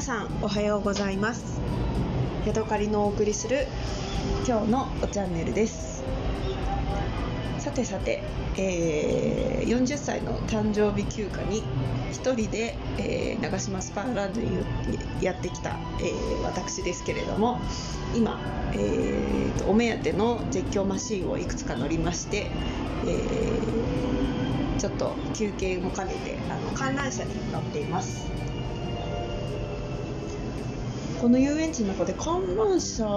さんおはようございます。ヤドカリのお送りする今日のチャンネルです。さてさて、えー、40歳の誕生日休暇に1人で、えー、長島スパーランドにやってきた、えー、私ですけれども今、えーと、お目当ての絶叫マシーンをいくつか乗りまして、えー、ちょっと休憩も兼ねてあの観覧車に乗っています。この遊園地の中で観覧車が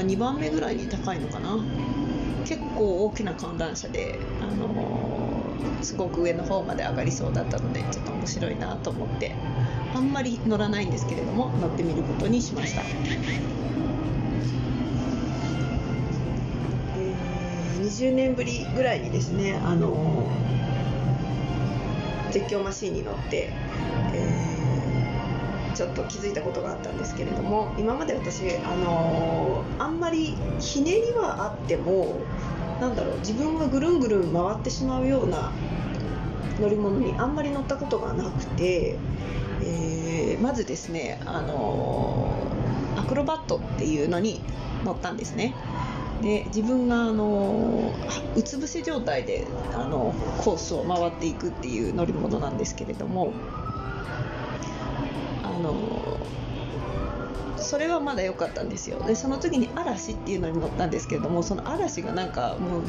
2番目ぐらいに高いのかな。結構大きな観覧車で、あのー、すごく上の方まで上がりそうだったのでちょっと面白いなと思ってあんまり乗らないんですけれども乗ってみることにしました、えー、20年ぶりぐらいにですね、あのー、絶叫マシーンに乗って、えちょっと気づいたことがあったんですけれども今まで私、あのー、あんまりひねりはあってもなんだろう自分がぐるんぐるん回ってしまうような乗り物にあんまり乗ったことがなくて、えー、まずですね、あのー、アクロバットっていうのに乗ったんですね。で自分があのうつ伏せ状態であのコースを回っていくっていう乗り物なんですけれどもあのそれはまだ良かったんですよ。でその時に嵐っていうのに乗ったんですけれどもその嵐がなんかもう好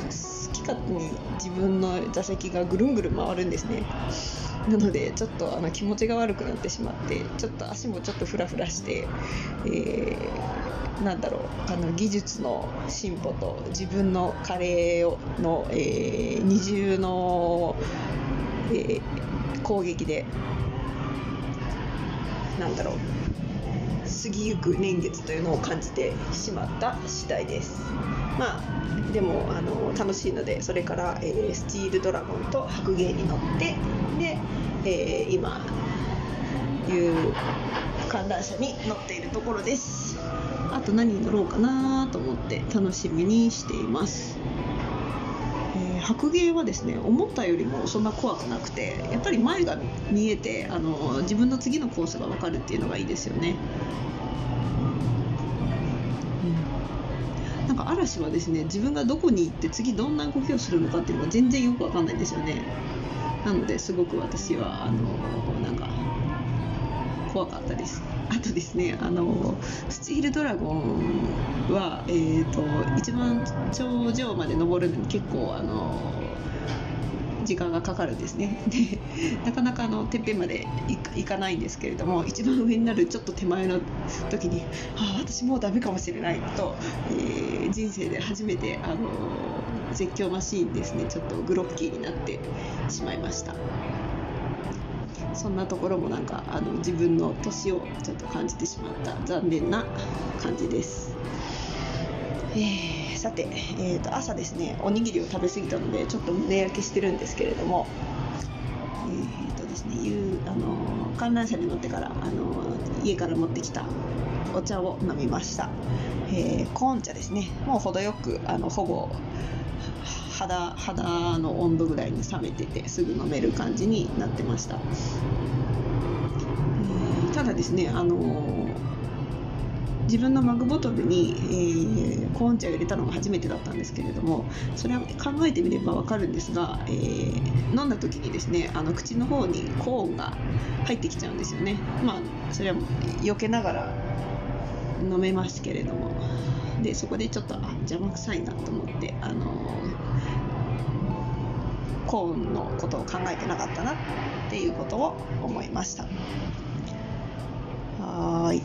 き勝手に自分の座席がぐるんぐる回るんですね。なのでちょっとあの気持ちが悪くなってしまってちょっと足もちょっとフラフラして、えー、なんだろうあの技術の進歩と自分の加齢の、えー、二重の、えー、攻撃でなんだろう。過ぎゆく年月というのを感じてしまった次第です。まあでもあの楽しいのでそれから、えー、スチールドラゴンと白芸に乗ってで、えー、今いう観覧車に乗っているところです。あと何に乗ろうかなと思って楽しみにしています。白芸はですね思ったよりもそんな怖くなくてやっぱり前が見えてあの自分の次のコースが分かるっていうのがいいですよね。なんか嵐はですね自分がどこに行って次どんな動きをするのかっていうのが全然よく分かんないんですよねなのですごく私はあのなんか怖かったです。あとですねあのスチールドラゴンは、えーと、一番頂上まで登るのに結構あの時間がかかるんですね。でなかなかあのてっぺんまで行かないんですけれども一番上になるちょっと手前の時にああ私もうダメかもしれないと、えー、人生で初めてあの絶叫マシーンですね。ちょっとグロッキーになってしまいました。そんなところもなんかあの自分の年をちょっと感じてしまった残念な感じです。えー、さて、えー、と朝ですねおにぎりを食べ過ぎたのでちょっと胸焼けしてるんですけれども、えーとですね、いうあの観覧車に乗ってからあの家から持ってきたお茶を飲みました、えー、コーン茶ですね。もう程よくあのほぼ肌肌の温度ぐらいに冷めててすぐ飲める感じになってました、えー、ただですねあのー、自分のマグボトルに、えー、コーン茶を入れたのが初めてだったんですけれどもそれは考えてみれば分かるんですが、えー、飲んだ時にですねあの口の方にコーンが入ってきちゃうんですよね。まあそれは避けながら飲めますけれども。でそこでちょっとあ邪魔くさいなと思ってあのコーンのことを考えてなかったなっていうことを思いました。はい。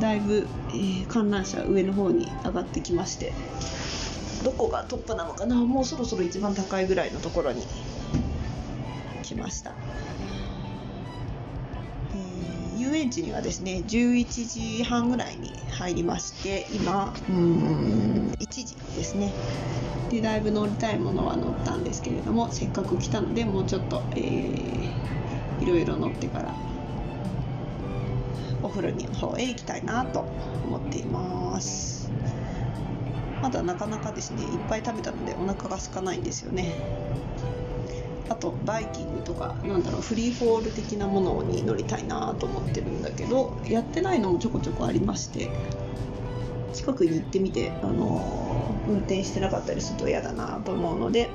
だいぶ、えー、観覧車上の方に上がってきましてどこがトップなのかな。もうそろそろ一番高いぐらいのところに来ました。遊園地にはですね11時半ぐらいに入りまして今うん1時ですね。でだいぶ乗りたいものは乗ったんですけれどもせっかく来たのでもうちょっと、えー、いろいろ乗ってからお風呂の方へ行きたいなと思っています。まだなかなかですねいっぱい食べたのでお腹が空かないんですよね。あとバイキングとかなんだろうフリーフォール的なものに乗りたいなと思ってるんだけどやってないのもちょこちょこありまして近くに行ってみて、あの運転してなかったりすると嫌だなと思うので、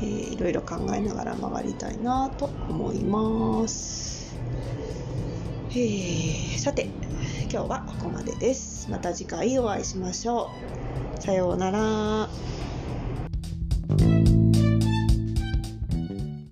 えー、いろいろ考えながら回りたいなと思います。えー、さて今日はここまでです。また次回お会いしましょう。さようなら。